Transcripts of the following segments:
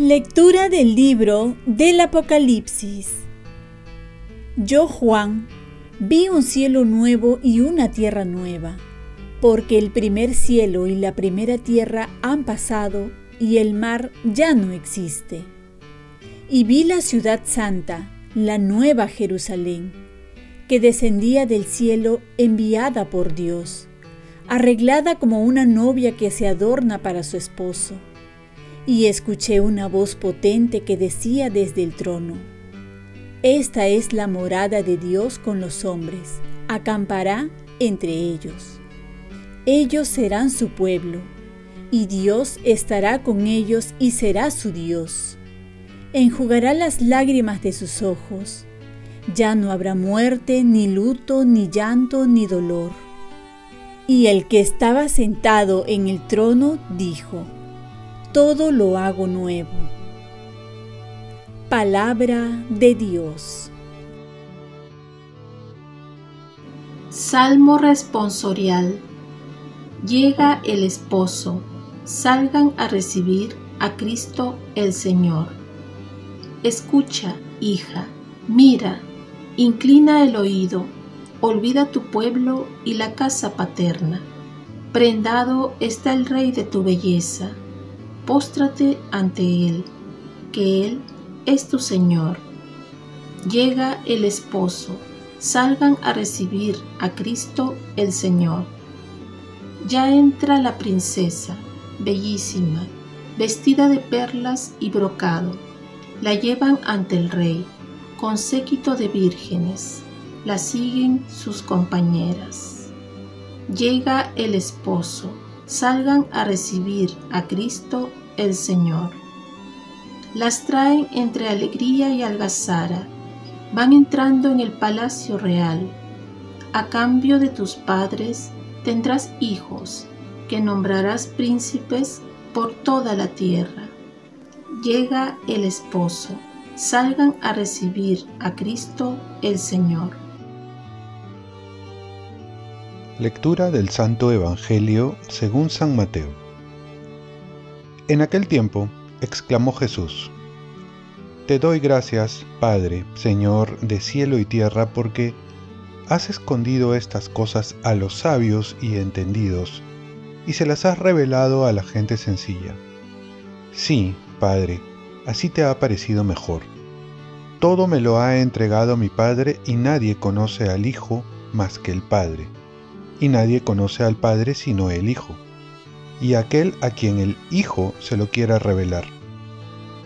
Lectura del libro del Apocalipsis. Yo, Juan, vi un cielo nuevo y una tierra nueva, porque el primer cielo y la primera tierra han pasado y el mar ya no existe. Y vi la ciudad santa, la nueva Jerusalén, que descendía del cielo enviada por Dios, arreglada como una novia que se adorna para su esposo y escuché una voz potente que decía desde el trono, Esta es la morada de Dios con los hombres, acampará entre ellos. Ellos serán su pueblo, y Dios estará con ellos y será su Dios. Enjugará las lágrimas de sus ojos. Ya no habrá muerte, ni luto, ni llanto, ni dolor. Y el que estaba sentado en el trono dijo, todo lo hago nuevo. Palabra de Dios. Salmo responsorial. Llega el esposo, salgan a recibir a Cristo el Señor. Escucha, hija, mira, inclina el oído, olvida tu pueblo y la casa paterna. Prendado está el Rey de tu belleza póstrate ante Él, que Él es tu Señor. Llega el esposo, salgan a recibir a Cristo el Señor. Ya entra la princesa, bellísima, vestida de perlas y brocado. La llevan ante el rey, con séquito de vírgenes. La siguen sus compañeras. Llega el esposo, salgan a recibir a Cristo el Señor. Las traen entre alegría y algazara, van entrando en el palacio real. A cambio de tus padres tendrás hijos, que nombrarás príncipes por toda la tierra. Llega el esposo, salgan a recibir a Cristo el Señor. Lectura del Santo Evangelio según San Mateo. En aquel tiempo exclamó Jesús, Te doy gracias, Padre, Señor de cielo y tierra, porque has escondido estas cosas a los sabios y entendidos, y se las has revelado a la gente sencilla. Sí, Padre, así te ha parecido mejor. Todo me lo ha entregado mi Padre y nadie conoce al Hijo más que el Padre y nadie conoce al Padre sino el Hijo, y aquel a quien el Hijo se lo quiera revelar.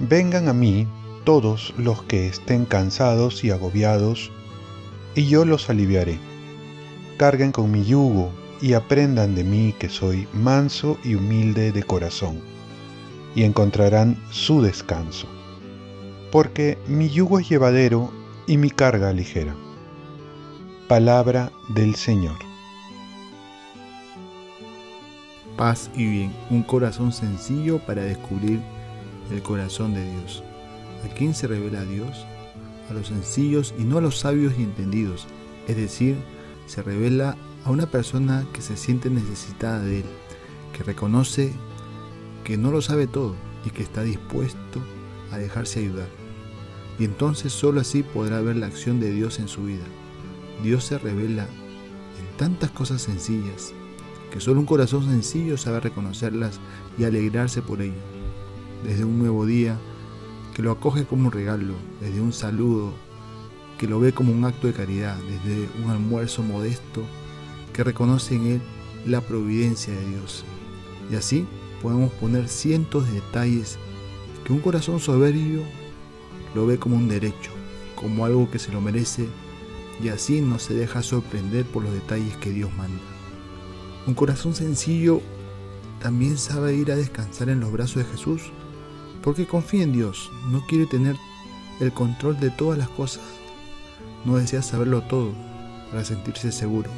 Vengan a mí todos los que estén cansados y agobiados, y yo los aliviaré. Carguen con mi yugo y aprendan de mí que soy manso y humilde de corazón, y encontrarán su descanso. Porque mi yugo es llevadero y mi carga ligera. Palabra del Señor. paz y bien, un corazón sencillo para descubrir el corazón de Dios. ¿A quién se revela Dios? A los sencillos y no a los sabios y entendidos, es decir, se revela a una persona que se siente necesitada de Él, que reconoce que no lo sabe todo y que está dispuesto a dejarse ayudar. Y entonces solo así podrá ver la acción de Dios en su vida. Dios se revela en tantas cosas sencillas, que solo un corazón sencillo sabe reconocerlas y alegrarse por ello. Desde un nuevo día, que lo acoge como un regalo, desde un saludo, que lo ve como un acto de caridad, desde un almuerzo modesto, que reconoce en él la providencia de Dios. Y así podemos poner cientos de detalles que un corazón soberbio lo ve como un derecho, como algo que se lo merece, y así no se deja sorprender por los detalles que Dios manda. Un corazón sencillo también sabe ir a descansar en los brazos de Jesús, porque confía en Dios, no quiere tener el control de todas las cosas, no desea saberlo todo para sentirse seguro,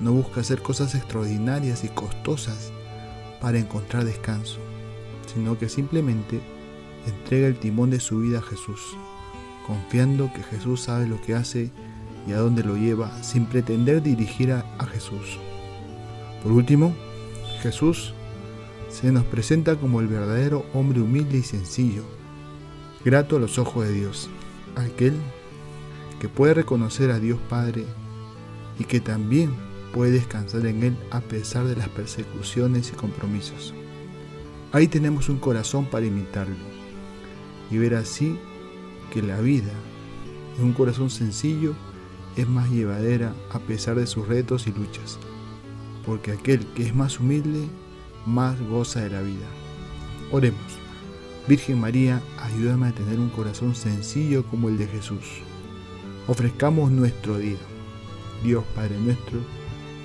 no busca hacer cosas extraordinarias y costosas para encontrar descanso, sino que simplemente entrega el timón de su vida a Jesús, confiando que Jesús sabe lo que hace y a dónde lo lleva sin pretender dirigir a, Jesús. Por último, Jesús se nos presenta como el verdadero hombre humilde y sencillo, grato a los ojos de Dios, aquel que puede reconocer a Dios Padre y que también puede descansar en Él a pesar de las persecuciones y compromisos. Ahí tenemos un corazón para imitarlo y ver así que la vida de un corazón sencillo es más llevadera a pesar de sus retos y luchas, porque aquel que es más humilde más goza de la vida. Oremos. Virgen María, ayúdame a tener un corazón sencillo como el de Jesús. Ofrezcamos nuestro día. Dios Padre nuestro,